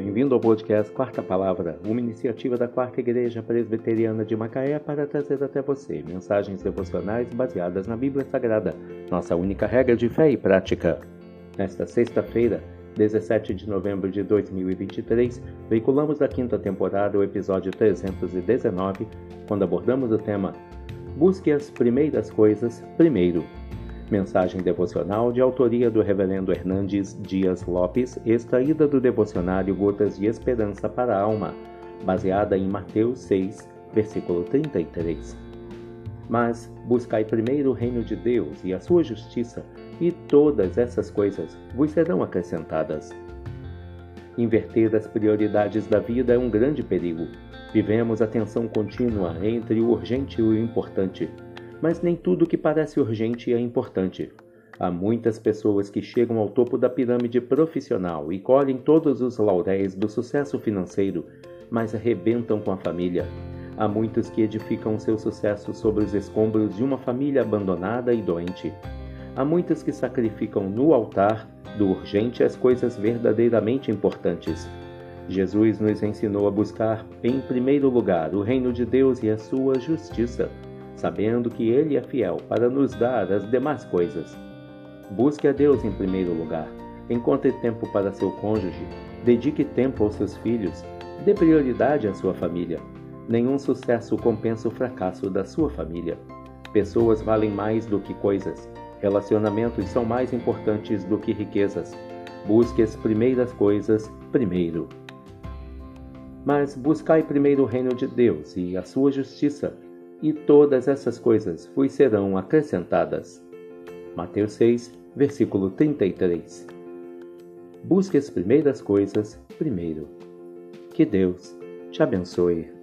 bem-vindo ao podcast Quarta Palavra, uma iniciativa da Quarta Igreja Presbiteriana de Macaé para trazer até você mensagens devocionais baseadas na Bíblia Sagrada, nossa única regra de fé e prática. Nesta sexta-feira, 17 de novembro de 2023, veiculamos da quinta temporada o episódio 319, quando abordamos o tema Busque as primeiras coisas primeiro. Mensagem devocional de autoria do Reverendo Hernandes Dias Lopes, extraída do devocionário Gotas de Esperança para a Alma, baseada em Mateus 6, versículo 33. Mas buscai primeiro o reino de Deus e a sua justiça, e todas essas coisas vos serão acrescentadas. Inverter as prioridades da vida é um grande perigo. Vivemos a tensão contínua entre o urgente e o importante mas nem tudo que parece urgente é importante. Há muitas pessoas que chegam ao topo da pirâmide profissional e colhem todos os lauréis do sucesso financeiro, mas arrebentam com a família. Há muitos que edificam seu sucesso sobre os escombros de uma família abandonada e doente. Há muitos que sacrificam no altar do urgente as coisas verdadeiramente importantes. Jesus nos ensinou a buscar, em primeiro lugar, o reino de Deus e a sua justiça sabendo que Ele é fiel para nos dar as demais coisas. Busque a Deus em primeiro lugar. Encontre tempo para seu cônjuge. Dedique tempo aos seus filhos. Dê prioridade à sua família. Nenhum sucesso compensa o fracasso da sua família. Pessoas valem mais do que coisas. Relacionamentos são mais importantes do que riquezas. Busque as primeiras coisas primeiro. Mas buscai primeiro o reino de Deus e a sua justiça e todas essas coisas vos serão acrescentadas. Mateus 6, versículo 33. Busque as primeiras coisas primeiro. Que Deus te abençoe.